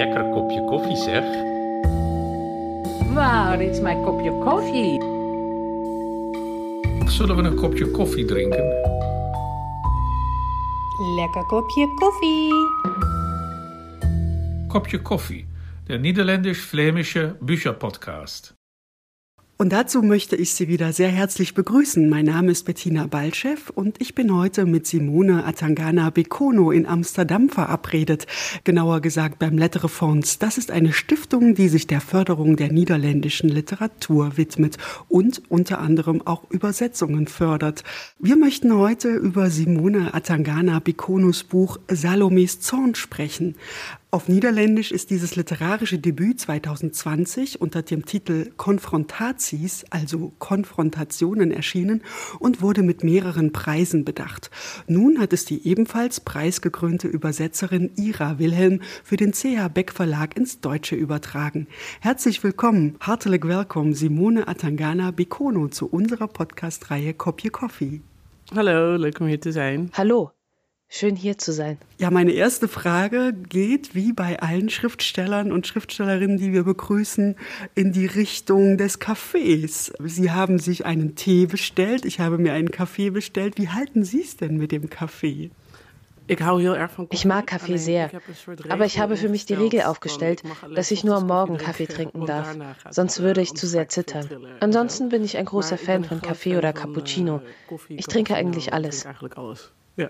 lekker kopje koffie zeg. Wauw, dit is mijn kopje koffie. Zullen we een kopje koffie drinken? Lekker kopje koffie. Kopje koffie, der niederländisch-flämische Bücherpodcast. Und dazu möchte ich Sie wieder sehr herzlich begrüßen. Mein Name ist Bettina Balchev und ich bin heute mit Simone Atangana Bekono in Amsterdam verabredet. Genauer gesagt beim Letterefonds. Das ist eine Stiftung, die sich der Förderung der niederländischen Literatur widmet und unter anderem auch Übersetzungen fördert. Wir möchten heute über Simone Atangana Bekonos Buch Salomes Zorn sprechen. Auf Niederländisch ist dieses literarische Debüt 2020 unter dem Titel Konfrontaties, also Konfrontationen, erschienen und wurde mit mehreren Preisen bedacht. Nun hat es die ebenfalls preisgekrönte Übersetzerin Ira Wilhelm für den CH Beck Verlag ins Deutsche übertragen. Herzlich willkommen, hartelijk welkom Simone Atangana Bekono zu unserer Podcast-Reihe Kopje Coffee. Hallo, leuk om hier te zijn. Hallo, Schön hier zu sein. Ja, meine erste Frage geht, wie bei allen Schriftstellern und Schriftstellerinnen, die wir begrüßen, in die Richtung des Kaffees. Sie haben sich einen Tee bestellt, ich habe mir einen Kaffee bestellt. Wie halten Sie es denn mit dem Kaffee? Ich mag Kaffee sehr, aber ich habe für mich die Regel aufgestellt, dass ich nur am Morgen Kaffee trinken darf, sonst würde ich zu sehr zittern. Ansonsten bin ich ein großer Fan von Kaffee oder Cappuccino. Ich trinke eigentlich alles. Ja.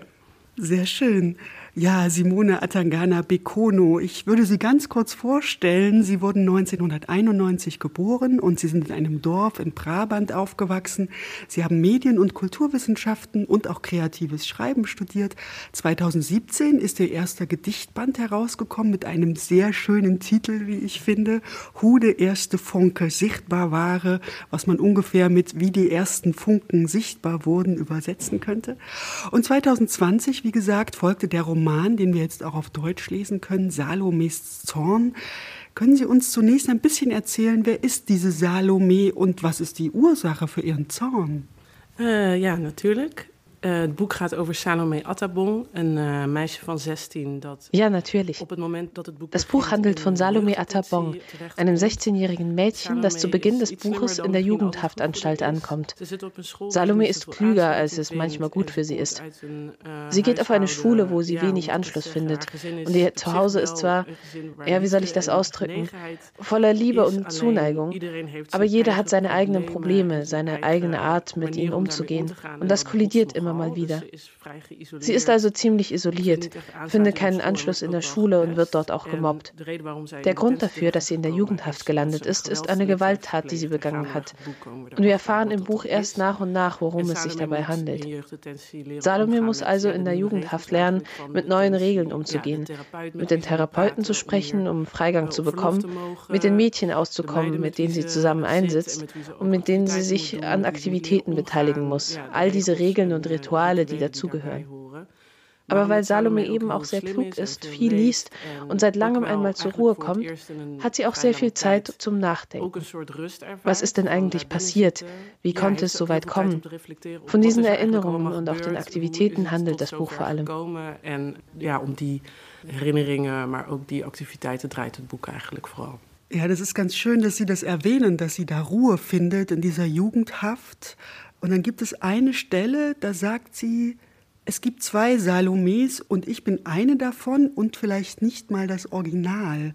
Sehr schön. Ja, Simone Atangana Bekono. Ich würde Sie ganz kurz vorstellen. Sie wurden 1991 geboren und Sie sind in einem Dorf in Brabant aufgewachsen. Sie haben Medien- und Kulturwissenschaften und auch kreatives Schreiben studiert. 2017 ist Ihr erster Gedichtband herausgekommen mit einem sehr schönen Titel, wie ich finde. Hude erste Funke sichtbar ware, was man ungefähr mit wie die ersten Funken sichtbar wurden übersetzen könnte. Und 2020, wie gesagt, folgte der Roman Roman, den wir jetzt auch auf Deutsch lesen können, Salomes Zorn. Können Sie uns zunächst ein bisschen erzählen, wer ist diese Salome und was ist die Ursache für ihren Zorn? Äh, ja, natürlich. Uh, het boek gaat over Salome Attabon, een uh, meisje van 16 dat Ja, natürlich. op het moment dat het boek Das Buch handelt von Salome Attabon, einem 16-jährigen Mädchen, das zu Beginn des Buches in der Jugendhaftanstalt ankommt. Salome ist klüger, als es manchmal gut für sie ist. Sie geht auf eine Schule, wo sie wenig Anschluss findet. Und ihr Zuhause ist zwar, ja, wie soll ich das ausdrücken, voller Liebe und Zuneigung, aber jeder hat seine eigenen Probleme, seine eigene Art, mit ihnen umzugehen. Und das kollidiert immer immer mal wieder. Sie ist also ziemlich isoliert, findet keinen Anschluss in der Schule und wird dort auch gemobbt. Der Grund dafür, dass sie in der Jugendhaft gelandet ist, ist eine Gewalttat, die sie begangen hat. Und wir erfahren im Buch erst nach und nach, worum es sich dabei handelt. Salome muss also in der Jugendhaft lernen, mit neuen Regeln umzugehen, mit den Therapeuten zu sprechen, um Freigang zu bekommen, mit den Mädchen auszukommen, mit denen sie zusammen einsitzt und mit denen sie sich an Aktivitäten beteiligen muss. All diese Regeln und Rituale Rituale, die dazugehören. Aber weil Salome eben auch sehr klug ist, viel liest und seit langem einmal zur Ruhe kommt, hat sie auch sehr viel Zeit zum Nachdenken. Was ist denn eigentlich passiert? Wie konnte es so weit kommen? Von diesen Erinnerungen und auch den Aktivitäten handelt das Buch vor allem. Ja, um die Erinnerungen, maar ook die Aktivitäten dreht het boek eigenlijk vooral. Ja, das ist ganz schön, dass Sie das erwähnen, dass sie da Ruhe findet in dieser Jugendhaft. Und dann gibt es eine Stelle, da sagt sie, es gibt zwei Salomes und ich bin eine davon und vielleicht nicht mal das Original.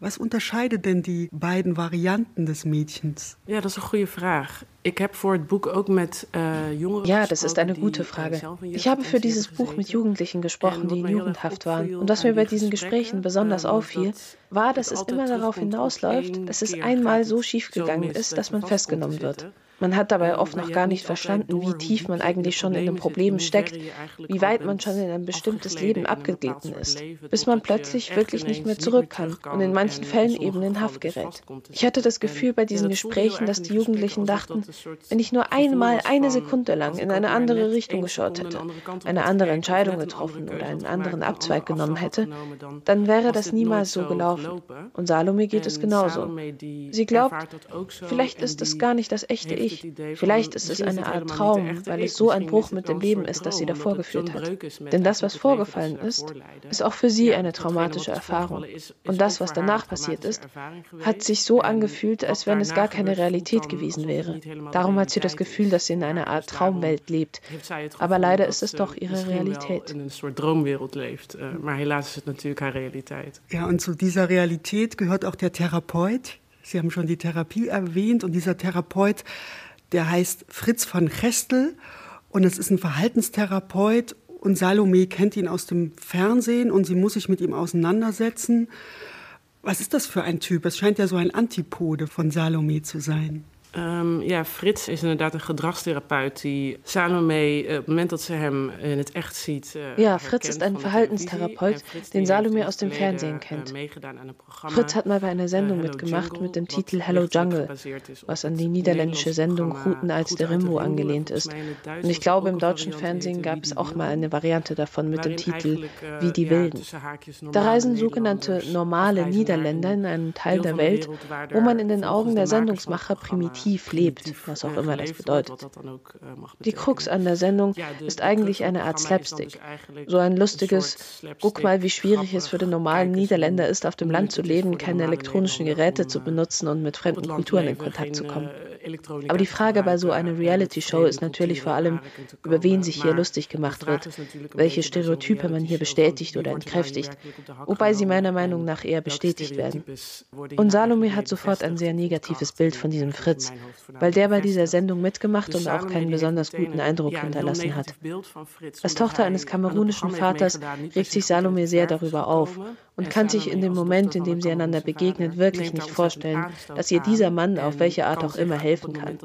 Was unterscheidet denn die beiden Varianten des Mädchens? Ja, das ist eine gute Frage. Ich habe für das Buch auch mit äh, Jüngeren Ja, das ist eine gute Frage. Ich habe für dieses Buch mit Jugendlichen gesprochen, die in Jugendhaft waren. Und was mir bei diesen Gesprächen besonders auffiel, war, dass es immer darauf hinausläuft, dass es einmal so schief gegangen ist, dass man festgenommen wird. Man hat dabei oft noch gar nicht verstanden, wie tief man eigentlich schon in den Problemen steckt, wie weit man schon in ein bestimmtes Leben abgeglitten ist, bis man plötzlich wirklich nicht mehr zurück kann und in manchen Fällen eben in Haft gerät. Ich hatte das Gefühl bei diesen Gesprächen, dass die Jugendlichen dachten, wenn ich nur einmal eine Sekunde lang in eine andere Richtung geschaut hätte, eine andere Entscheidung getroffen oder einen anderen Abzweig genommen hätte, dann wäre das niemals so gelaufen. Und Salome geht es genauso. Sie glaubt, vielleicht ist es gar nicht das echte Ich ich. Vielleicht ist es eine Art Traum, weil es so ein Bruch mit dem Leben ist, das sie davor geführt hat. Denn das, was vorgefallen ist, ist auch für sie eine traumatische Erfahrung. Und das, was danach passiert ist, hat sich so angefühlt, als wenn es gar keine Realität gewesen wäre. Darum hat sie das Gefühl, dass sie in einer Art Traumwelt lebt. Aber leider ist es doch ihre Realität. In een soort droomwereld leeft. Uh, maar helaas is het natuurlijk haar realiteit. Ja, und zu dieser Realität gehört auch der Therapeut. Sie haben schon die Therapie erwähnt und dieser Therapeut, der heißt Fritz von Gestel und es ist ein Verhaltenstherapeut und Salome kennt ihn aus dem Fernsehen und sie muss sich mit ihm auseinandersetzen. Was ist das für ein Typ? Es scheint ja so ein Antipode von Salome zu sein. Um, ja, Frits is inderdaad een gedragstherapeut die Salome, uh, op het moment dat ze hem in het echt ziet. Uh, ja, Fritz ist ein Verhaltenstherapeut, den Salome aus dem Fernsehen kennt. Fritz hat mal bei einer Sendung mitgemacht mit dem Titel Hello Jungle, was an die niederländische Sendung Routen als der Rimbo angelehnt ist. Und ich glaube, im deutschen Fernsehen gab es auch mal eine Variante davon mit dem Titel Wie die Wilden. Da reisen sogenannte normale Niederländer in einen Teil der Welt, wo man in den Augen der Sendungsmacher primitiv tief lebt, was auch immer das bedeutet. Die Krux an der Sendung ist eigentlich eine Art Slapstick. So ein lustiges, guck mal, wie schwierig es für den normalen Niederländer ist, auf dem Land zu leben, keine elektronischen Geräte zu benutzen und mit fremden Kulturen in Kontakt zu kommen. Aber die Frage bei so einer Reality-Show ist natürlich vor allem, über wen sich hier lustig gemacht wird, welche Stereotype man hier bestätigt oder entkräftigt, wobei sie meiner Meinung nach eher bestätigt werden. Und Salome hat sofort ein sehr negatives Bild von diesem Fritz, weil der bei dieser Sendung mitgemacht und auch keinen besonders guten Eindruck hinterlassen hat. Als Tochter eines kamerunischen Vaters regt sich Salome sehr darüber auf und kann sich in dem Moment, in dem sie einander begegnet, wirklich nicht vorstellen, dass ihr dieser Mann auf welche Art auch immer helfen kann.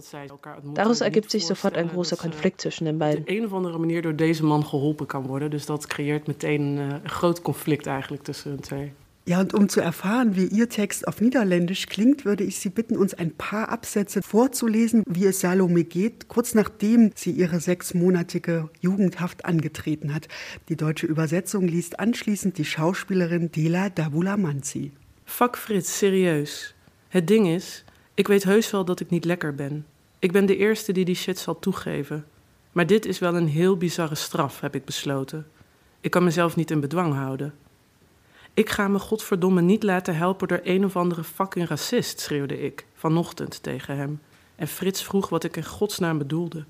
Daraus ergibt sich sofort ein großer Konflikt zwischen den beiden. Op een of andere manier door deze man geholpen kan worden. Dus dat creëert meteen een, een groot conflict eigenlijk tussen twee. Ja, und um zu erfahren, wie Ihr Text auf Niederländisch klingt, würde ich Sie bitten, uns ein paar Absätze vorzulesen, wie es Salome geht, kurz nachdem sie ihre sechsmonatige Jugendhaft angetreten hat. Die deutsche Übersetzung liest anschließend die Schauspielerin Dela Davulamanzi. Fuck Frits, serieus. Het ding is, ik weet heus wel dat ik niet lekker ben. Ik ben de eerste die die shit zal toegeven. Maar dit is wel een heel bizarre straf, heb ik besloten. Ik kan mezelf niet in bedwang houden. Ik ga me godverdomme niet laten helpen door een of andere fucking racist, schreeuwde ik vanochtend tegen hem. En Frits vroeg wat ik in godsnaam bedoelde.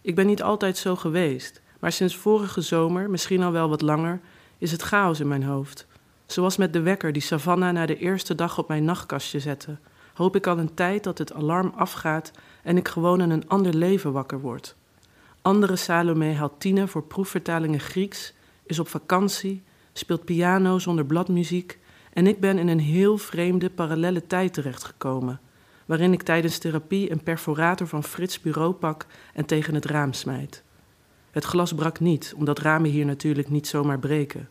Ik ben niet altijd zo geweest, maar sinds vorige zomer, misschien al wel wat langer, is het chaos in mijn hoofd. Zoals met de wekker die Savannah na de eerste dag op mijn nachtkastje zette, hoop ik al een tijd dat het alarm afgaat en ik gewoon in een ander leven wakker word. Andere Salome haalt tienen voor proefvertalingen Grieks, is op vakantie speelt piano zonder bladmuziek en ik ben in een heel vreemde parallelle tijd terechtgekomen, waarin ik tijdens therapie een perforator van Frits bureau pak en tegen het raam smijt. Het glas brak niet, omdat ramen hier natuurlijk niet zomaar breken.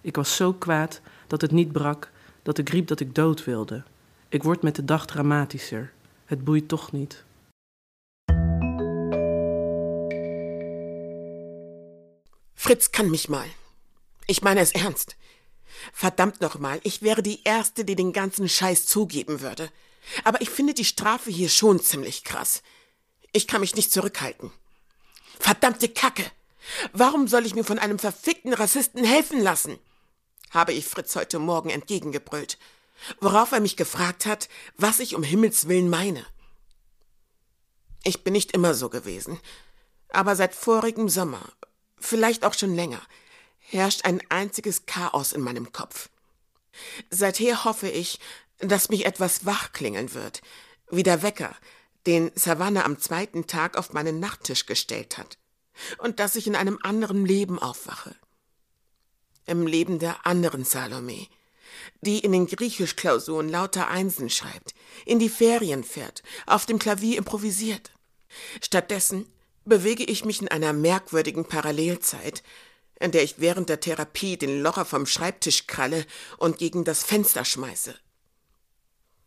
Ik was zo kwaad dat het niet brak, dat ik riep dat ik dood wilde. Ik word met de dag dramatischer. Het boeit toch niet. Fritz kann mich mal. Ich meine es ernst. Verdammt nochmal, ich wäre die Erste, die den ganzen Scheiß zugeben würde. Aber ich finde die Strafe hier schon ziemlich krass. Ich kann mich nicht zurückhalten. Verdammte Kacke! Warum soll ich mir von einem verfickten Rassisten helfen lassen? habe ich Fritz heute Morgen entgegengebrüllt, worauf er mich gefragt hat, was ich um Himmels willen meine. Ich bin nicht immer so gewesen, aber seit vorigem Sommer, vielleicht auch schon länger, herrscht ein einziges Chaos in meinem Kopf. Seither hoffe ich, dass mich etwas wachklingeln wird, wie der Wecker, den Savannah am zweiten Tag auf meinen Nachttisch gestellt hat, und dass ich in einem anderen Leben aufwache. Im Leben der anderen Salome, die in den Griechischklausuren lauter Einsen schreibt, in die Ferien fährt, auf dem Klavier improvisiert. Stattdessen bewege ich mich in einer merkwürdigen Parallelzeit, in der ich während der Therapie den Locher vom Schreibtisch kralle und gegen das Fenster schmeiße.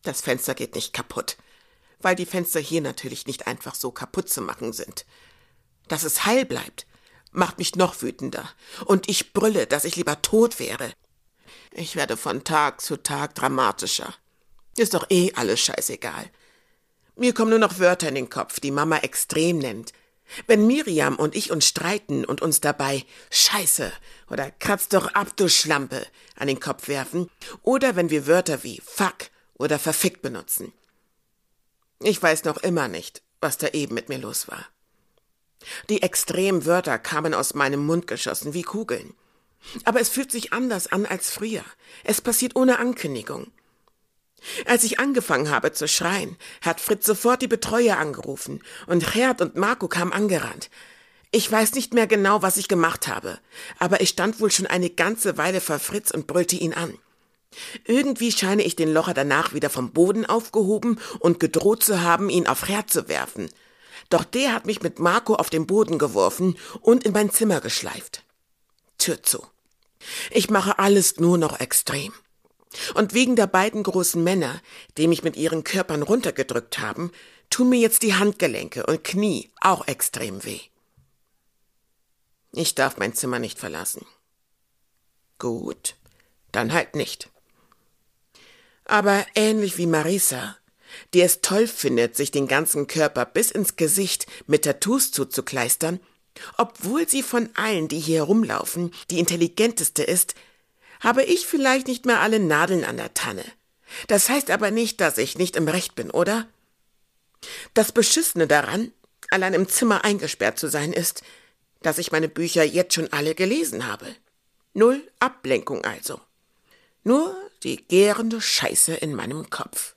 Das Fenster geht nicht kaputt, weil die Fenster hier natürlich nicht einfach so kaputt zu machen sind. Dass es heil bleibt, macht mich noch wütender, und ich brülle, dass ich lieber tot wäre. Ich werde von Tag zu Tag dramatischer. Ist doch eh alles scheißegal. Mir kommen nur noch Wörter in den Kopf, die Mama extrem nennt. Wenn Miriam und ich uns streiten und uns dabei Scheiße oder Kratz doch ab, du Schlampe an den Kopf werfen, oder wenn wir Wörter wie Fuck oder verfickt benutzen. Ich weiß noch immer nicht, was da eben mit mir los war. Die extremen Wörter kamen aus meinem Mund geschossen wie Kugeln. Aber es fühlt sich anders an als früher. Es passiert ohne Ankündigung. Als ich angefangen habe zu schreien, hat Fritz sofort die Betreuer angerufen und Gerd und Marco kamen angerannt. Ich weiß nicht mehr genau, was ich gemacht habe, aber ich stand wohl schon eine ganze Weile vor Fritz und brüllte ihn an. Irgendwie scheine ich den Locher danach wieder vom Boden aufgehoben und gedroht zu haben, ihn auf Gerd zu werfen. Doch der hat mich mit Marco auf den Boden geworfen und in mein Zimmer geschleift. Tür zu. Ich mache alles nur noch extrem. Und wegen der beiden großen Männer, die mich mit ihren Körpern runtergedrückt haben, tun mir jetzt die Handgelenke und Knie auch extrem weh. Ich darf mein Zimmer nicht verlassen. Gut, dann halt nicht. Aber ähnlich wie Marisa, die es toll findet, sich den ganzen Körper bis ins Gesicht mit Tattoos zuzukleistern, obwohl sie von allen, die hier herumlaufen, die intelligenteste ist, habe ich vielleicht nicht mehr alle Nadeln an der Tanne. Das heißt aber nicht, dass ich nicht im Recht bin, oder? Das Beschissene daran, allein im Zimmer eingesperrt zu sein, ist, dass ich meine Bücher jetzt schon alle gelesen habe. Null Ablenkung also. Nur die gärende Scheiße in meinem Kopf.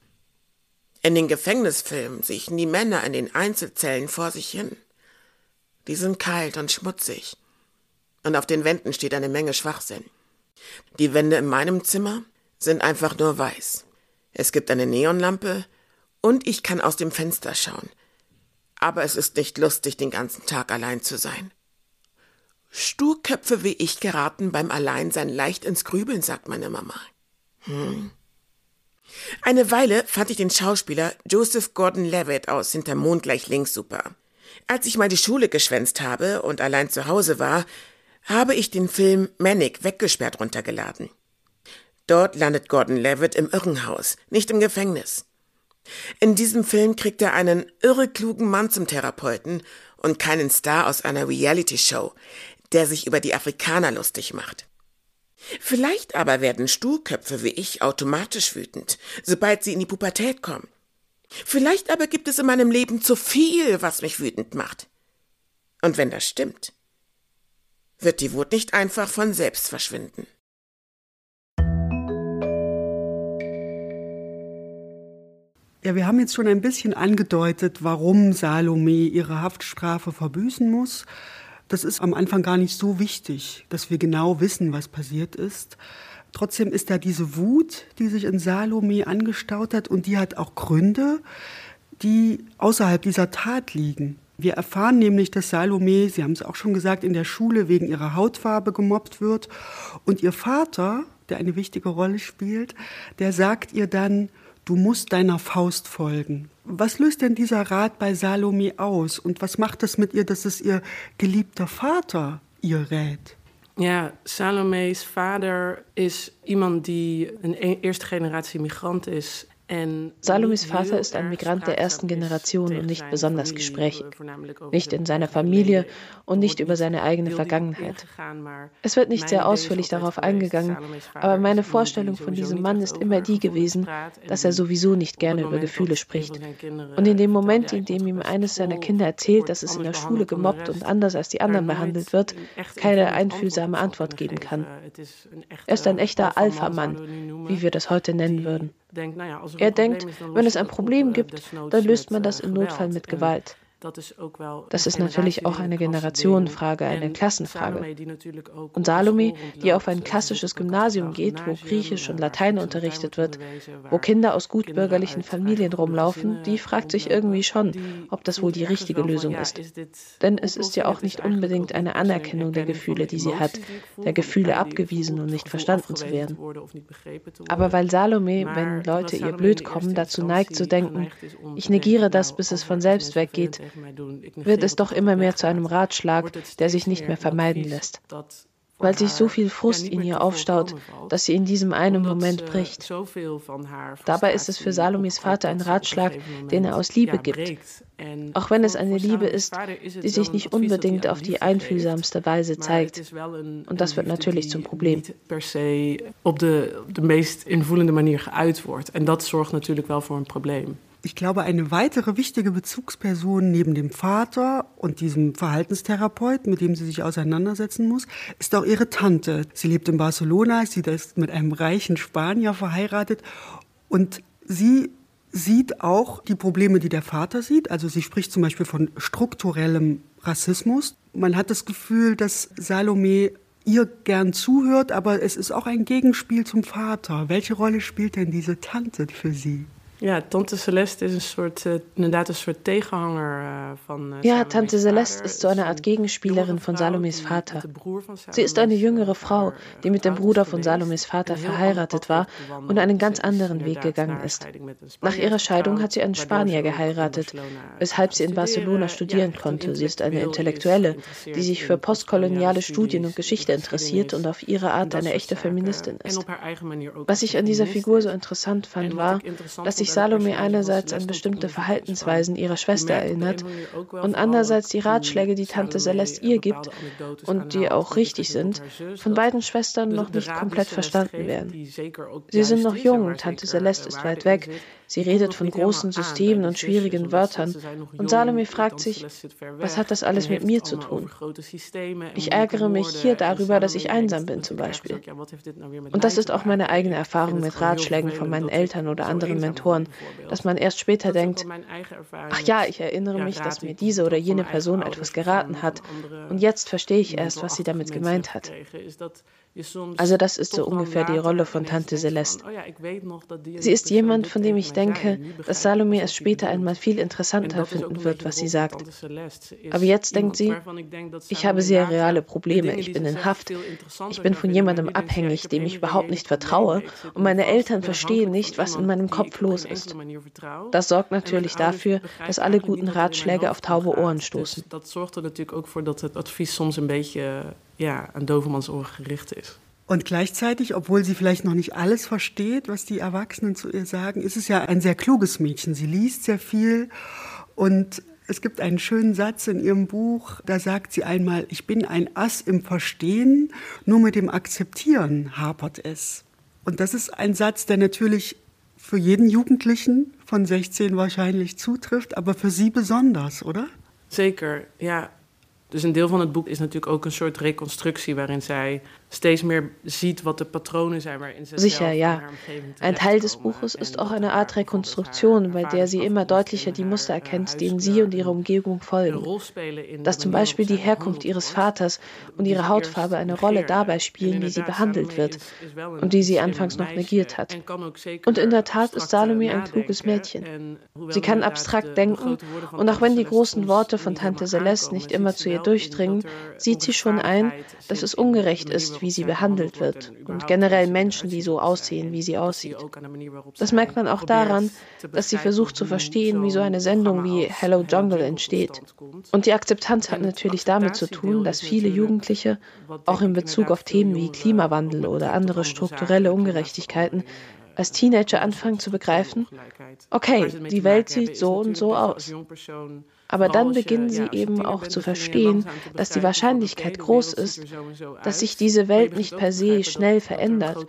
In den Gefängnisfilmen siechen die Männer in den Einzelzellen vor sich hin. Die sind kalt und schmutzig. Und auf den Wänden steht eine Menge Schwachsinn. Die Wände in meinem Zimmer sind einfach nur weiß. Es gibt eine Neonlampe und ich kann aus dem Fenster schauen. Aber es ist nicht lustig, den ganzen Tag allein zu sein. Sturköpfe wie ich geraten beim Alleinsein leicht ins Grübeln, sagt meine Mama. Hm. Eine Weile fand ich den Schauspieler Joseph Gordon-Levitt aus Hinterm Mond gleich links super. Als ich mal die Schule geschwänzt habe und allein zu Hause war, habe ich den Film Manic weggesperrt runtergeladen. Dort landet Gordon Levitt im Irrenhaus, nicht im Gefängnis. In diesem Film kriegt er einen irre klugen Mann zum Therapeuten und keinen Star aus einer Reality-Show, der sich über die Afrikaner lustig macht. Vielleicht aber werden Stuhlköpfe wie ich automatisch wütend, sobald sie in die Pubertät kommen. Vielleicht aber gibt es in meinem Leben zu viel, was mich wütend macht. Und wenn das stimmt, wird die Wut nicht einfach von selbst verschwinden. Ja, wir haben jetzt schon ein bisschen angedeutet, warum Salome ihre Haftstrafe verbüßen muss. Das ist am Anfang gar nicht so wichtig, dass wir genau wissen, was passiert ist. Trotzdem ist da diese Wut, die sich in Salome angestaut hat, und die hat auch Gründe, die außerhalb dieser Tat liegen. Wir erfahren nämlich, dass Salome, Sie haben es auch schon gesagt, in der Schule wegen ihrer Hautfarbe gemobbt wird. Und ihr Vater, der eine wichtige Rolle spielt, der sagt ihr dann, du musst deiner Faust folgen. Was löst denn dieser Rat bei Salome aus? Und was macht es mit ihr, dass es ihr geliebter Vater ihr rät? Ja, Salome's vader is iemand die een eerste generatie migrant is Salomis Vater ist ein Migrant der ersten Generation und nicht besonders gesprächig, nicht in seiner Familie und nicht über seine eigene Vergangenheit. Es wird nicht sehr ausführlich darauf eingegangen, aber meine Vorstellung von diesem Mann ist immer die gewesen, dass er sowieso nicht gerne über Gefühle spricht. Und in dem Moment, in dem ihm eines seiner Kinder erzählt, dass es in der Schule gemobbt und anders als die anderen behandelt wird, keine einfühlsame Antwort geben kann. Er ist ein echter Alpha-Mann, wie wir das heute nennen würden. Er denkt, wenn es ein Problem gibt, dann löst man das im Notfall mit Gewalt. Das ist natürlich auch eine Generationenfrage, eine Klassenfrage. Und Salome, die auf ein klassisches Gymnasium geht, wo Griechisch und Latein unterrichtet wird, wo Kinder aus gutbürgerlichen Familien rumlaufen, die fragt sich irgendwie schon, ob das wohl die richtige Lösung ist. Denn es ist ja auch nicht unbedingt eine Anerkennung der Gefühle, die sie hat, der Gefühle abgewiesen und nicht verstanden zu werden. Aber weil Salome, wenn Leute ihr blöd kommen, dazu neigt zu denken, ich negiere das, bis es von selbst weggeht, wird es doch immer mehr zu einem Ratschlag, der sich nicht mehr vermeiden lässt. weil sich so viel Frust in ihr aufstaut, dass sie in diesem einen Moment bricht. Dabei ist es für Salomes Vater ein Ratschlag, den er aus Liebe gibt. Auch wenn es eine Liebe ist, die sich nicht unbedingt auf die einfühlsamste Weise zeigt. Und das wird natürlich zum Problem. Per se op de, de meest invoelende manier geuit wordt. En dat zorgt natuurlijk wel voor een probleem. Ich glaube, eine weitere wichtige Bezugsperson neben dem Vater und diesem Verhaltenstherapeut, mit dem sie sich auseinandersetzen muss, ist auch ihre Tante. Sie lebt in Barcelona, sie ist mit einem reichen Spanier verheiratet und sie sieht auch die Probleme, die der Vater sieht. Also sie spricht zum Beispiel von strukturellem Rassismus. Man hat das Gefühl, dass Salome ihr gern zuhört, aber es ist auch ein Gegenspiel zum Vater. Welche Rolle spielt denn diese Tante für Sie? Ja, Tante Celeste is een soort, uh, inderdaad een soort tegenhanger uh, van. Uh, ja, Tante Celeste ist so eine Art Gegenspielerin von Salomes Vater. Sie ist eine jüngere Frau, die mit dem Bruder von Salomes Vater verheiratet war und einen ganz anderen Weg gegangen ist. Nach ihrer Scheidung hat sie einen Spanier geheiratet, weshalb sie in Barcelona studieren konnte. Sie ist eine Intellektuelle, die sich für postkoloniale Studien und Geschichte interessiert und auf ihre Art eine echte Feministin ist. Was ich an dieser Figur so interessant fand, war, dass sie sich Salome einerseits an bestimmte Verhaltensweisen ihrer Schwester erinnert und andererseits die Ratschläge, die Tante Celeste ihr gibt und die auch richtig sind, von beiden Schwestern noch nicht komplett verstanden werden. Sie sind noch jung, Tante Celeste ist weit weg, Sie redet von großen Systemen und schwierigen Wörtern. Und Salome fragt sich, was hat das alles mit mir zu tun? Ich ärgere mich hier darüber, dass ich einsam bin zum Beispiel. Und das ist auch meine eigene Erfahrung mit Ratschlägen von meinen Eltern oder anderen Mentoren, dass man erst später denkt, ach ja, ich erinnere mich, dass mir diese oder jene Person etwas geraten hat. Und jetzt verstehe ich erst, was sie damit gemeint hat. Also das ist so ungefähr die Rolle von Tante Celeste. Sie ist jemand, von dem ich denke, dass Salome es später einmal viel interessanter finden wird, was sie sagt. Aber jetzt denkt sie, ich habe sehr reale Probleme, ich bin in Haft, ich bin von jemandem abhängig, dem ich überhaupt nicht vertraue und meine Eltern verstehen nicht, was in meinem Kopf los ist. Das sorgt natürlich dafür, dass alle guten Ratschläge auf taube Ohren stoßen. Das sorgt natürlich auch dafür, dass das Advies soms ein bisschen ja, an Dovermannsohr gericht ist. Und gleichzeitig, obwohl sie vielleicht noch nicht alles versteht, was die Erwachsenen zu ihr sagen, ist es ja ein sehr kluges Mädchen. Sie liest sehr viel und es gibt einen schönen Satz in ihrem Buch, da sagt sie einmal, ich bin ein Ass im Verstehen, nur mit dem Akzeptieren hapert es. Und das ist ein Satz, der natürlich für jeden Jugendlichen von 16 wahrscheinlich zutrifft, aber für Sie besonders, oder? Zeker, ja. Dus een deel van het boek is natuurlijk ook een soort reconstructie waarin zij steeds mehr sieht, was die Patronen sind, waarin sie Sicher, ja. Ein Teil des Buches ist auch eine Art Rekonstruktion, bei der sie immer deutlicher die Muster erkennt, denen sie und ihre Umgebung folgen. Dass zum Beispiel die Herkunft ihres Vaters und ihre Hautfarbe eine Rolle dabei spielen, wie sie behandelt wird und die sie anfangs noch negiert hat. Und in der Tat ist Salome ein kluges Mädchen. Sie kann abstrakt denken und auch wenn die großen Worte von Tante Celeste nicht immer zu ihr durchdringen, sieht sie schon ein, dass es ungerecht ist, wie sie behandelt wird und generell Menschen, die so aussehen, wie sie aussieht. Das merkt man auch daran, dass sie versucht zu verstehen, wie so eine Sendung wie Hello Jungle entsteht. Und die Akzeptanz hat natürlich damit zu tun, dass viele Jugendliche, auch in Bezug auf Themen wie Klimawandel oder andere strukturelle Ungerechtigkeiten, als Teenager anfangen zu begreifen, okay, die Welt sieht so und so aus. Aber dann beginnen sie eben auch zu verstehen, dass die Wahrscheinlichkeit groß ist, dass sich diese Welt nicht per se schnell verändert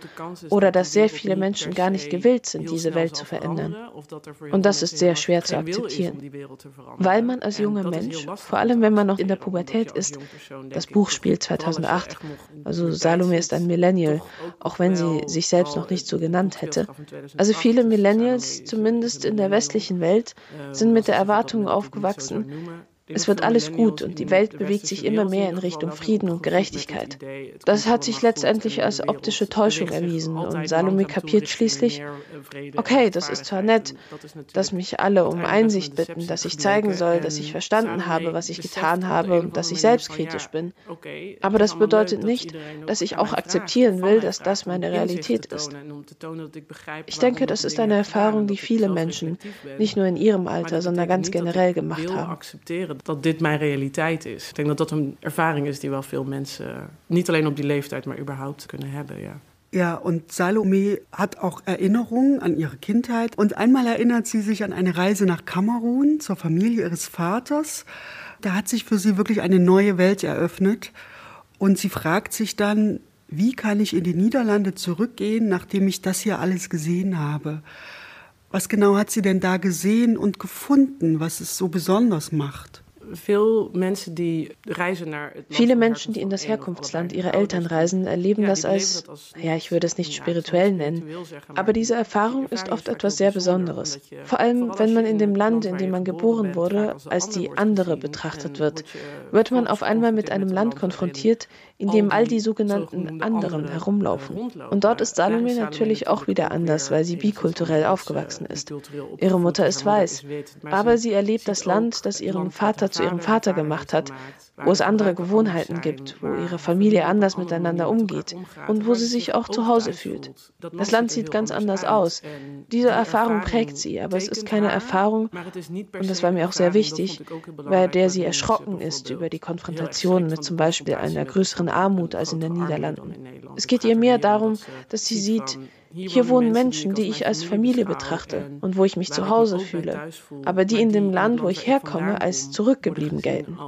oder dass sehr viele Menschen gar nicht gewillt sind, diese Welt zu verändern. Und das ist sehr schwer zu akzeptieren, weil man als junger Mensch, vor allem wenn man noch in der Pubertät ist, das Buch spielt 2008, also Salome ist ein Millennial, auch wenn sie sich selbst noch nicht so genannt hätte. Also viele Millennials, zumindest in der westlichen Welt, sind mit der Erwartung aufgewachsen, lassen. Es wird alles gut und die Welt bewegt sich immer mehr in Richtung Frieden und Gerechtigkeit. Das hat sich letztendlich als optische Täuschung erwiesen und Salome kapiert schließlich, okay, das ist zwar nett, dass mich alle um Einsicht bitten, dass ich zeigen soll, dass ich verstanden habe, was ich getan habe und dass ich selbstkritisch bin. Aber das bedeutet nicht, dass ich auch akzeptieren will, dass das meine Realität ist. Ich denke, das ist eine Erfahrung, die viele Menschen, nicht nur in ihrem Alter, sondern ganz generell gemacht haben dat dit mijn realiteit is. Ik denk dat dat een ervaring is die wel veel mensen, niet alleen op die leeftijd, maar überhaupt kunnen hebben. Ja. Ja, und Salome hat auch Erinnerungen an ihre Kindheit. Und einmal erinnert sie sich an eine Reise nach Kamerun zur Familie ihres Vaters. Da hat sich für sie wirklich eine neue Welt eröffnet. Und sie fragt sich dann, wie kann ich in die Niederlande zurückgehen, nachdem ich das hier alles gesehen habe? Was genau hat sie denn da gesehen und gefunden, was es so besonders macht? Viele Menschen, die in das Herkunftsland ihrer Eltern reisen, erleben das als, ja, ich würde es nicht spirituell nennen, aber diese Erfahrung ist oft etwas sehr Besonderes. Vor allem, wenn man in dem Land, in dem man geboren wurde, als die andere betrachtet wird, wird man auf einmal mit einem Land konfrontiert, in dem all die sogenannten anderen herumlaufen. Und dort ist Salome natürlich auch wieder anders, weil sie bikulturell aufgewachsen ist. Ihre Mutter ist weiß, aber sie erlebt das Land, das ihren Vater zu ihrem Vater gemacht hat, wo es andere Gewohnheiten gibt, wo ihre Familie anders miteinander umgeht und wo sie sich auch zu Hause fühlt. Das Land sieht ganz anders aus. Diese Erfahrung prägt sie, aber es ist keine Erfahrung, und das war mir auch sehr wichtig, bei der sie erschrocken ist über die Konfrontation mit zum Beispiel einer größeren Armut als in den Niederlanden. Es geht ihr mehr darum, dass sie sieht, hier wohnen Menschen, die ich als Familie betrachte und wo ich mich zu Hause fühle, aber die in dem Land, wo ich herkomme, als zurückgeblieben gelten.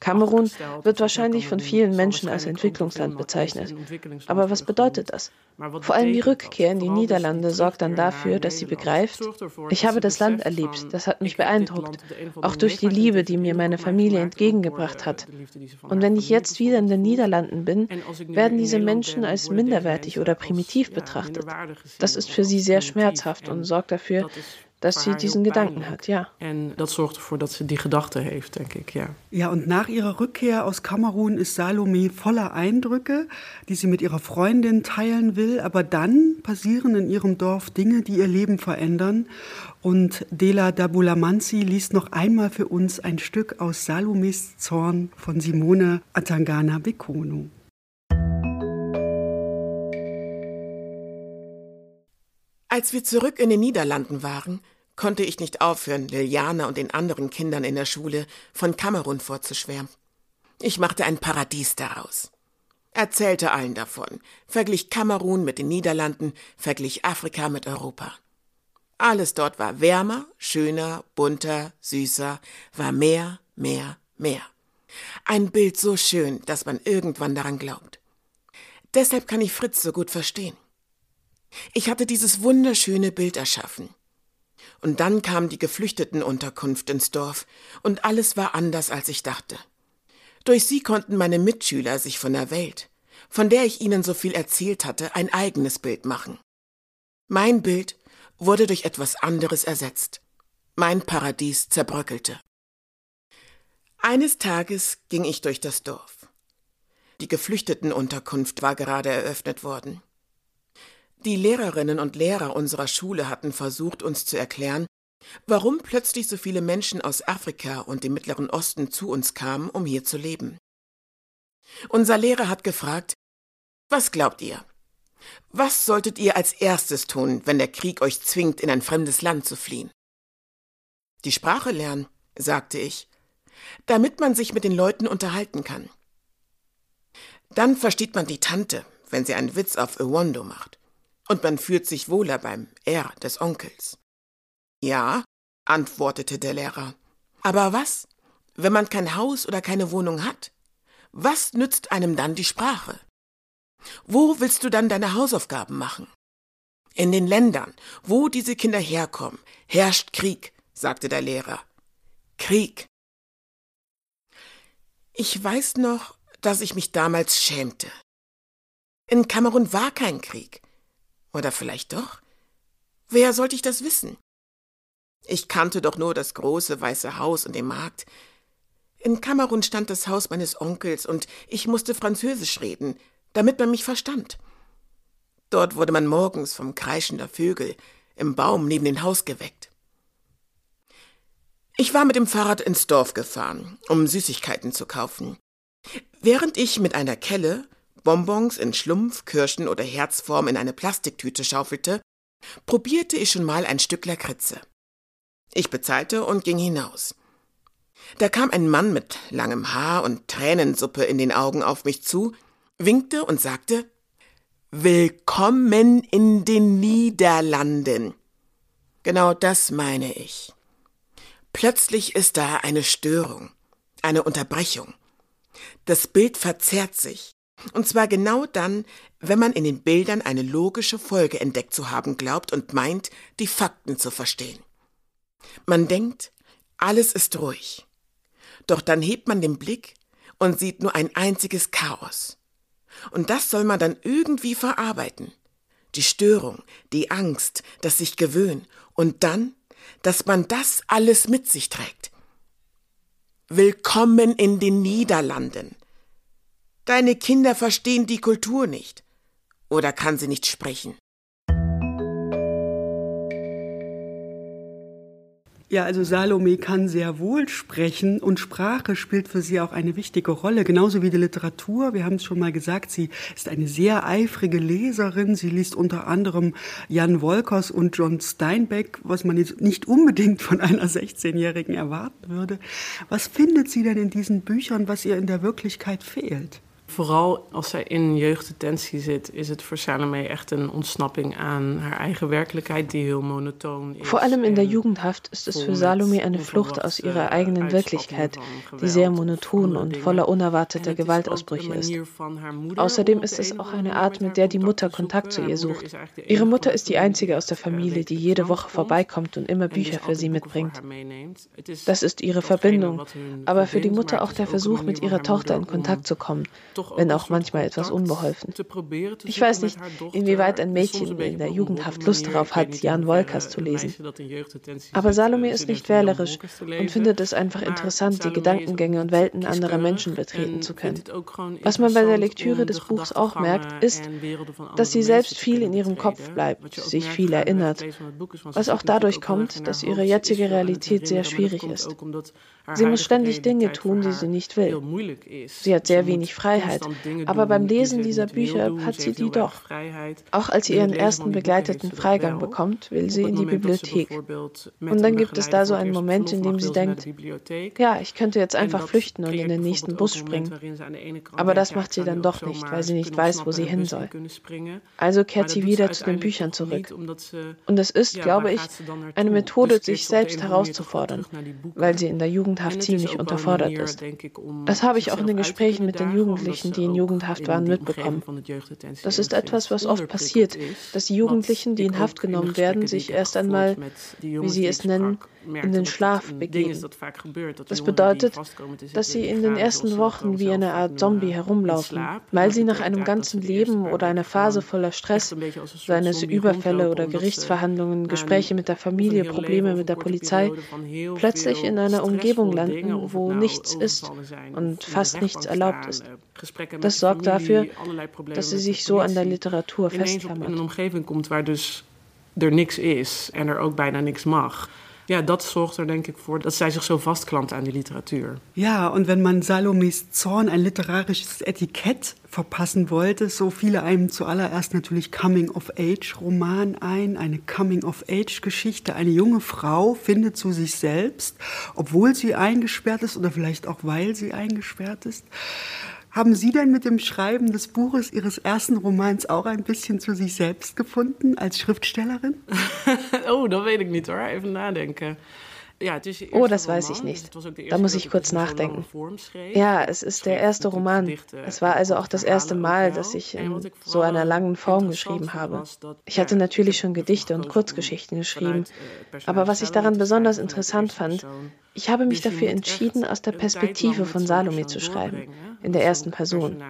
Kamerun wird wahrscheinlich von vielen Menschen als Entwicklungsland bezeichnet. Aber was bedeutet das? Vor allem die Rückkehr in die Niederlande sorgt dann dafür, dass sie begreift, ich habe das Land erlebt, das hat mich beeindruckt, auch durch die Liebe, die mir meine Familie entgegengebracht hat. Und wenn ich jetzt wieder in den Niederlanden bin, werden diese Menschen als minderwertig oder primitiv betrachtet. Das ist für sie sehr schmerzhaft und sorgt dafür, dass sie diesen Gedanken hat, ja. Und das sorgt dafür, dass sie die Gedachte heeft, denke ich, ja. Ja, und nach ihrer Rückkehr aus Kamerun ist Salome voller Eindrücke, die sie mit ihrer Freundin teilen will. Aber dann passieren in ihrem Dorf Dinge, die ihr Leben verändern. Und Dela Dabulamanzi liest noch einmal für uns ein Stück aus Salomes Zorn von Simone Atangana Bekono. Als wir zurück in den Niederlanden waren, konnte ich nicht aufhören, Liliana und den anderen Kindern in der Schule von Kamerun vorzuschwärmen. Ich machte ein Paradies daraus. Erzählte allen davon, verglich Kamerun mit den Niederlanden, verglich Afrika mit Europa. Alles dort war wärmer, schöner, bunter, süßer, war mehr, mehr, mehr. Ein Bild so schön, dass man irgendwann daran glaubt. Deshalb kann ich Fritz so gut verstehen. Ich hatte dieses wunderschöne Bild erschaffen. Und dann kam die Geflüchtetenunterkunft ins Dorf, und alles war anders, als ich dachte. Durch sie konnten meine Mitschüler sich von der Welt, von der ich ihnen so viel erzählt hatte, ein eigenes Bild machen. Mein Bild wurde durch etwas anderes ersetzt. Mein Paradies zerbröckelte. Eines Tages ging ich durch das Dorf. Die Geflüchtetenunterkunft war gerade eröffnet worden. Die Lehrerinnen und Lehrer unserer Schule hatten versucht, uns zu erklären, warum plötzlich so viele Menschen aus Afrika und dem Mittleren Osten zu uns kamen, um hier zu leben. Unser Lehrer hat gefragt, was glaubt ihr? Was solltet ihr als erstes tun, wenn der Krieg euch zwingt, in ein fremdes Land zu fliehen? Die Sprache lernen, sagte ich, damit man sich mit den Leuten unterhalten kann. Dann versteht man die Tante, wenn sie einen Witz auf Ewondo macht und man fühlt sich wohler beim R des Onkels. Ja, antwortete der Lehrer. Aber was, wenn man kein Haus oder keine Wohnung hat? Was nützt einem dann die Sprache? Wo willst du dann deine Hausaufgaben machen? In den Ländern, wo diese Kinder herkommen, herrscht Krieg, sagte der Lehrer. Krieg. Ich weiß noch, dass ich mich damals schämte. In Kamerun war kein Krieg. Oder vielleicht doch? Wer sollte ich das wissen? Ich kannte doch nur das große weiße Haus und den Markt. In Kamerun stand das Haus meines Onkels und ich musste Französisch reden, damit man mich verstand. Dort wurde man morgens vom Kreischen der Vögel im Baum neben dem Haus geweckt. Ich war mit dem Fahrrad ins Dorf gefahren, um Süßigkeiten zu kaufen. Während ich mit einer Kelle Bonbons in Schlumpf, Kirschen oder Herzform in eine Plastiktüte schaufelte, probierte ich schon mal ein Stück Lakritze. Ich bezahlte und ging hinaus. Da kam ein Mann mit langem Haar und Tränensuppe in den Augen auf mich zu, winkte und sagte Willkommen in den Niederlanden. Genau das meine ich. Plötzlich ist da eine Störung, eine Unterbrechung. Das Bild verzerrt sich. Und zwar genau dann, wenn man in den Bildern eine logische Folge entdeckt zu haben glaubt und meint, die Fakten zu verstehen. Man denkt, alles ist ruhig. Doch dann hebt man den Blick und sieht nur ein einziges Chaos. Und das soll man dann irgendwie verarbeiten. Die Störung, die Angst, das sich gewöhnen und dann, dass man das alles mit sich trägt. Willkommen in den Niederlanden. Deine Kinder verstehen die Kultur nicht oder kann sie nicht sprechen. Ja, also Salome kann sehr wohl sprechen und Sprache spielt für sie auch eine wichtige Rolle, genauso wie die Literatur. Wir haben es schon mal gesagt, sie ist eine sehr eifrige Leserin. Sie liest unter anderem Jan Wolkers und John Steinbeck, was man jetzt nicht unbedingt von einer 16-Jährigen erwarten würde. Was findet sie denn in diesen Büchern, was ihr in der Wirklichkeit fehlt? Vooral als zij in jeugddetentie zit, is het voor Salome echt een ontsnapping aan haar eigen Werklichkeit, die heel monoton ist. Vor allem in der Jugendhaft ist es für Salome eine Flucht aus ihrer eigenen Wirklichkeit, die sehr monoton und voller unerwarteter Gewaltausbrüche ist. Außerdem ist es auch eine Art, mit der die Mutter Kontakt zu ihr sucht. Ihre Mutter ist die einzige aus der Familie, die jede Woche vorbeikommt und immer Bücher für sie mitbringt. Das ist ihre Verbindung, aber für die Mutter auch der Versuch, mit ihrer Tochter in Kontakt zu kommen wenn auch manchmal etwas unbeholfen. Ich weiß nicht, inwieweit ein Mädchen in der Jugendhaft Lust darauf hat, Jan Wolkers zu lesen. Aber Salome ist nicht wählerisch und findet es einfach interessant, die Gedankengänge und Welten anderer Menschen betreten zu können. Was man bei der Lektüre des Buchs auch merkt, ist, dass sie selbst viel in ihrem Kopf bleibt, sich viel erinnert, was auch dadurch kommt, dass ihre jetzige Realität sehr schwierig ist. Sie muss ständig Dinge tun, die sie nicht will. Sie hat sehr wenig Freiheit, aber beim Lesen dieser Bücher hat sie die doch. Auch als sie ihren ersten begleiteten Freigang bekommt, will sie in die Bibliothek. Und dann gibt es da so einen Moment, in dem sie denkt, ja, ich könnte jetzt einfach flüchten und in den nächsten Bus springen. Aber das macht sie dann doch nicht, weil sie nicht weiß, wo sie hin soll. Also kehrt sie wieder zu den Büchern zurück. Und es ist, glaube ich, eine Methode, sich selbst herauszufordern, weil sie in der Jugend Jugendhaft ziemlich unterfordert ist. Das habe ich auch in den Gesprächen mit den Jugendlichen, die in Jugendhaft waren, mitbekommen. Das ist etwas, was oft passiert, dass die Jugendlichen, die in Haft genommen werden, sich erst einmal, wie sie es nennen, in den Schlaf begeben. Das bedeutet, dass sie in den ersten Wochen wie eine Art Zombie herumlaufen, weil sie nach einem ganzen Leben oder einer Phase voller Stress, seien es Überfälle oder Gerichtsverhandlungen, Gespräche mit der Familie, Probleme mit der Polizei, plötzlich in einer Umgebung landen, wo nichts ist und fast nichts erlaubt ist. Das sorgt dafür, dass sie sich so an der Literatur festklammert. In een omgeving komt waar dus er niks is en er ook bijna niks mag ja, dat zorgt er denk ik voor, dass zij sich so vastklampt an die Literatur. Ja, und wenn man Salomes Zorn ein literarisches Etikett verpassen wollte, so fiele einem zuallererst natürlich Coming-of-Age-Roman ein, eine Coming-of-Age-Geschichte. Eine junge Frau findet zu sich selbst, obwohl sie eingesperrt ist oder vielleicht auch weil sie eingesperrt ist. Haben Sie denn mit dem Schreiben des Buches Ihres ersten Romans auch ein bisschen zu sich selbst gefunden als Schriftstellerin? oh, dat weet ik niet hoor. Even nadenken. Oh, das weiß ich nicht. Da muss ich kurz nachdenken. Ja, es ist der erste Roman. Es war also auch das erste Mal, dass ich in so einer langen Form geschrieben habe. Ich hatte natürlich schon Gedichte und Kurzgeschichten geschrieben, aber was ich daran besonders interessant fand, ich habe mich dafür entschieden, aus der Perspektive von Salome zu schreiben, in der ersten Person.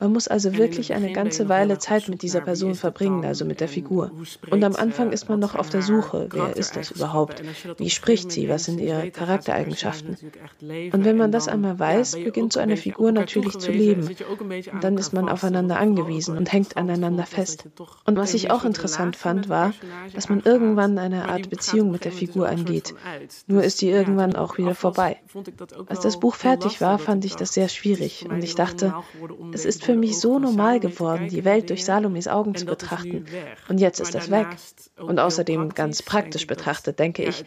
Man muss also wirklich eine ganze Weile Zeit mit dieser Person verbringen, also mit der Figur. Und am Anfang ist man noch auf der Suche, wer ist das überhaupt? Wie spricht sie? Was sind ihre Charaktereigenschaften? Und wenn man das einmal weiß, beginnt so eine Figur natürlich zu leben. Und dann ist man aufeinander angewiesen und hängt aneinander fest. Und was ich auch interessant fand, war, dass man irgendwann eine Art Beziehung mit der Figur angeht. Nur ist die irgendwann auch auch wieder vorbei. Als das Buch fertig war, fand ich das sehr schwierig und ich dachte, es ist für mich so normal geworden, die Welt durch Salomes Augen zu betrachten. Und jetzt ist das weg. Und außerdem ganz praktisch betrachtet, denke ich,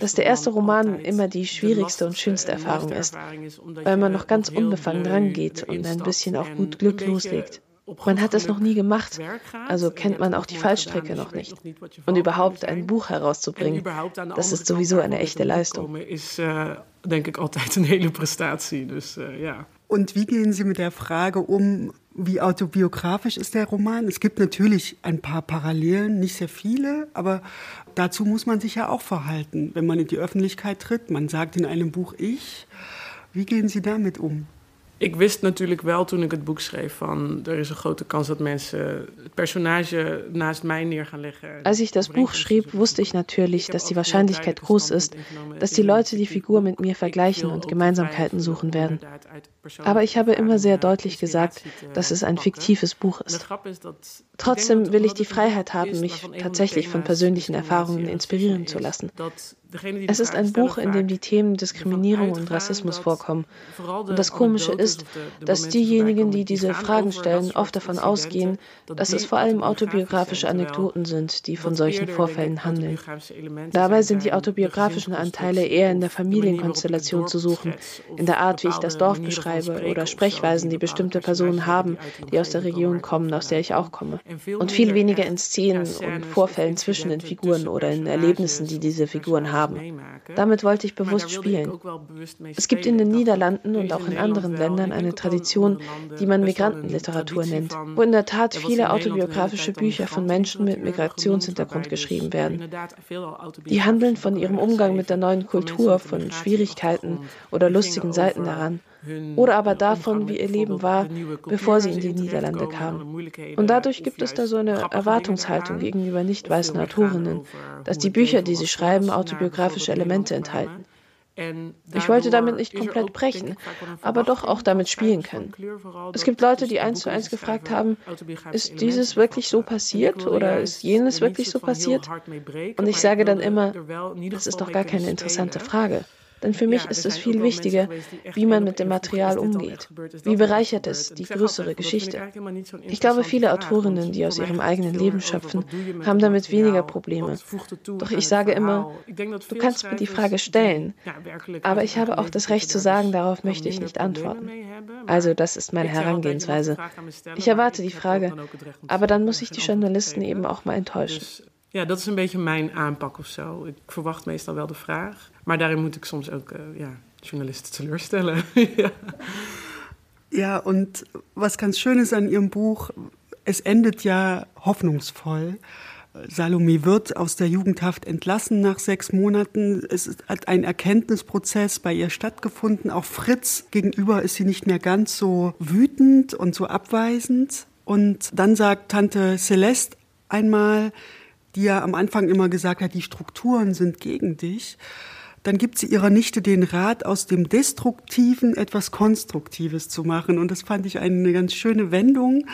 dass der erste Roman immer die schwierigste und schönste Erfahrung ist, weil man noch ganz unbefangen rangeht und ein bisschen auch gut Glück loslegt. Man hat es noch nie gemacht, also kennt man auch die Fallstrecke noch nicht. Und überhaupt ein Buch herauszubringen, das ist sowieso eine echte Leistung. Ist, äh, denke ich, altijd eine hele prestatie. Dus, uh, ja. Und wie gehen Sie mit der Frage um, wie autobiografisch ist der Roman? Es gibt natürlich ein paar Parallelen, nicht sehr viele, aber dazu muss man sich ja auch verhalten, wenn man in die Öffentlichkeit tritt. Man sagt in einem Buch Ich. Wie gehen Sie damit um? Ik wist natuurlijk wel toen ik het boek schreef van er is een grote kans dat mensen het Personage naast mij neer gaan leggen. Als ich das Buch schrieb, wusste ich natürlich, dass die Wahrscheinlichkeit groß ist, dass die Leute die Figur mit mir vergleichen und Gemeinsamkeiten suchen werden. Aber ich habe immer sehr deutlich gesagt, dass es ein fiktives Buch ist. Trotzdem will ich die Freiheit haben, mich tatsächlich von persönlichen Erfahrungen inspirieren zu lassen. Es ist ein Buch, in dem die Themen Diskriminierung und Rassismus vorkommen. Und das Komische ist, dass diejenigen, die diese Fragen stellen, oft davon ausgehen, dass es vor allem autobiografische Anekdoten sind, die von solchen Vorfällen handeln. Dabei sind die autobiografischen Anteile eher in der Familienkonstellation zu suchen, in der Art, wie ich das Dorf beschreibe oder Sprechweisen, die bestimmte Personen haben, die aus der Region kommen, aus der ich auch komme. Und viel weniger in Szenen und Vorfällen zwischen den Figuren oder in Erlebnissen, die diese Figuren haben haben. Damit wollte ich bewusst spielen. Es gibt in den Niederlanden und auch in anderen Ländern eine Tradition, die man Migrantenliteratur nennt, wo in der Tat viele autobiografische Bücher von Menschen mit Migrationshintergrund geschrieben werden. Die handeln von ihrem Umgang mit der neuen Kultur, von Schwierigkeiten oder lustigen Seiten daran oder aber davon, wie ihr Leben war, bevor sie in die Niederlande kamen. Und dadurch gibt es da so eine Erwartungshaltung gegenüber nicht weißen Autorinnen, dass die Bücher, die sie schreiben, autobiografische Elemente enthalten. Ich wollte damit nicht komplett brechen, aber doch auch damit spielen können. Es gibt Leute, die eins zu eins gefragt haben, ist dieses wirklich so passiert oder ist jenes wirklich so passiert? Und ich sage dann immer, das ist doch gar keine interessante Frage. Denn für mich ist es viel wichtiger, wie man mit dem Material umgeht. Wie bereichert es die größere Geschichte? Ich glaube, viele Autorinnen, die aus ihrem eigenen Leben schöpfen, haben damit weniger Probleme. Doch ich sage immer, du kannst mir die Frage stellen, aber ich habe auch das Recht zu sagen, darauf möchte ich nicht antworten. Also das ist meine Herangehensweise. Ich erwarte die Frage, aber dann muss ich die Journalisten eben auch mal enttäuschen. Ja, dat is een beetje mijn aanpak of zo. Ik verwacht meestal wel de vraag. Maar daarin moet ik soms ook uh, ja, Journalisten teleurstellen. ja. ja, und was ganz schön ist an Ihrem Buch, es endet ja hoffnungsvoll. Salome wird aus der Jugendhaft entlassen nach sechs Monaten. Es hat ein Erkenntnisprozess bei ihr stattgefunden. Auch Fritz gegenüber ist sie nicht mehr ganz so wütend und so abweisend. Und dann sagt Tante Celeste einmal, die ja am Anfang immer gesagt hat, die Strukturen sind gegen dich, dann gibt sie ihrer Nichte den Rat, aus dem Destruktiven etwas Konstruktives zu machen. Und das fand ich eine ganz schöne Wendung.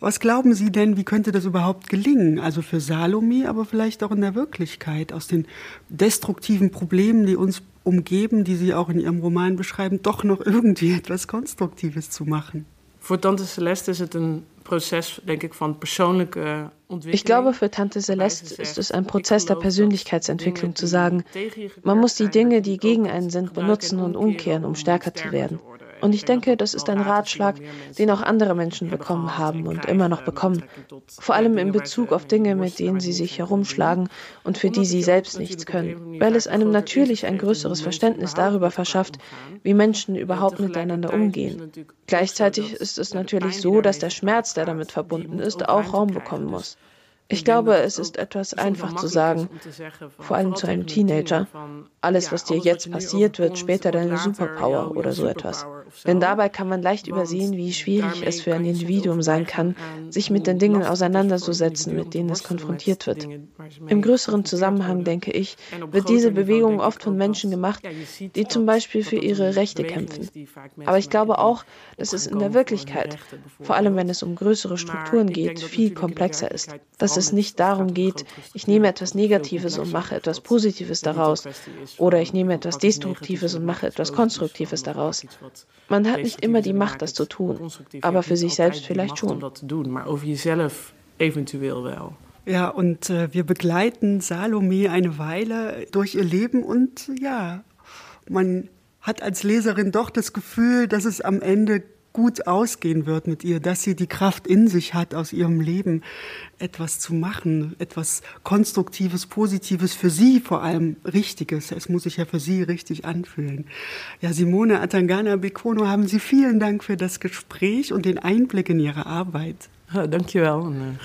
Was glauben Sie denn, wie könnte das überhaupt gelingen? Also für Salome, aber vielleicht auch in der Wirklichkeit, aus den destruktiven Problemen, die uns umgeben, die Sie auch in Ihrem Roman beschreiben, doch noch irgendwie etwas Konstruktives zu machen. Für Tante Celeste ist es ein Prozess, denke ich, von persoonlijke ich glaube, für Tante Celeste ist es ein Prozess der Persönlichkeitsentwicklung zu sagen, man muss die Dinge, die gegen einen sind, benutzen und umkehren, um stärker zu werden. Und ich denke, das ist ein Ratschlag, den auch andere Menschen bekommen haben und immer noch bekommen. Vor allem in Bezug auf Dinge, mit denen sie sich herumschlagen und für die sie selbst nichts können. Weil es einem natürlich ein größeres Verständnis darüber verschafft, wie Menschen überhaupt miteinander umgehen. Gleichzeitig ist es natürlich so, dass der Schmerz, der damit verbunden ist, auch Raum bekommen muss. Ich glaube, es ist etwas einfach zu sagen, vor allem zu einem Teenager. Alles, was dir jetzt passiert, wird später deine Superpower oder so etwas. Denn dabei kann man leicht übersehen, wie schwierig es für ein Individuum sein kann, sich mit den Dingen auseinanderzusetzen, mit denen es konfrontiert wird. Im größeren Zusammenhang, denke ich, wird diese Bewegung oft von Menschen gemacht, die zum Beispiel für ihre Rechte kämpfen. Aber ich glaube auch, dass es in der Wirklichkeit, vor allem wenn es um größere Strukturen geht, viel komplexer ist. Dass dass es nicht darum geht, ich nehme etwas Negatives und mache etwas Positives daraus oder ich nehme etwas Destruktives und mache etwas Konstruktives daraus. Man hat nicht immer die Macht, das zu tun, aber für sich selbst vielleicht schon. Ja, und äh, wir begleiten Salome eine Weile durch ihr Leben und ja, man hat als Leserin doch das Gefühl, dass es am Ende gut ausgehen wird mit ihr, dass sie die Kraft in sich hat, aus ihrem Leben etwas zu machen, etwas Konstruktives, Positives, für sie vor allem Richtiges. Es muss sich ja für sie richtig anfühlen. Ja, Simone Atangana Bekono, haben Sie vielen Dank für das Gespräch und den Einblick in Ihre Arbeit. Ja, dankjewel.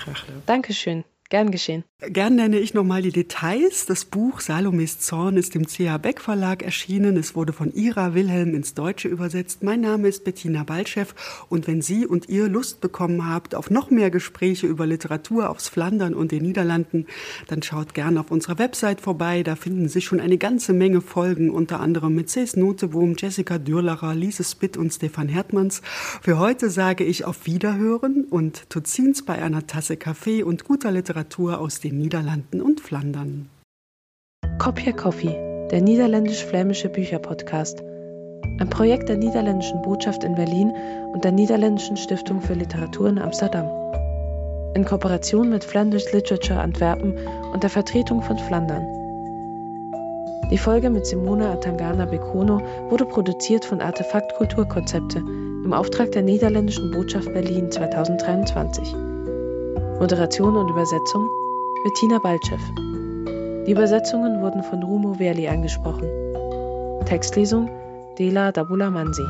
Dankeschön. Gern geschehen. Gern nenne ich nochmal die Details. Das Buch Salomes Zorn ist im C.H. Beck Verlag erschienen. Es wurde von Ira Wilhelm ins Deutsche übersetzt. Mein Name ist Bettina Balchev. Und wenn Sie und ihr Lust bekommen habt auf noch mehr Gespräche über Literatur aus Flandern und den Niederlanden, dann schaut gern auf unserer Website vorbei. Da finden sich schon eine ganze Menge Folgen, unter anderem mit Cés Noteboom, Jessica Dürlacher, Lise Spitt und Stefan Hertmanns. Für heute sage ich auf Wiederhören und Tuzins bei einer Tasse Kaffee und guter Literatur Literatur aus den Niederlanden und Flandern. Kopia Coffee, der niederländisch-flämische Bücherpodcast. Ein Projekt der niederländischen Botschaft in Berlin und der Niederländischen Stiftung für Literatur in Amsterdam. In Kooperation mit Flanders Literature Antwerpen und der Vertretung von Flandern. Die Folge mit Simone Atangana Bekono wurde produziert von Artefakt Kulturkonzepte im Auftrag der Niederländischen Botschaft Berlin 2023. Moderation und Übersetzung Bettina Balchev. Die Übersetzungen wurden von Rumo Verli angesprochen. Textlesung Dela Dabula Mansi.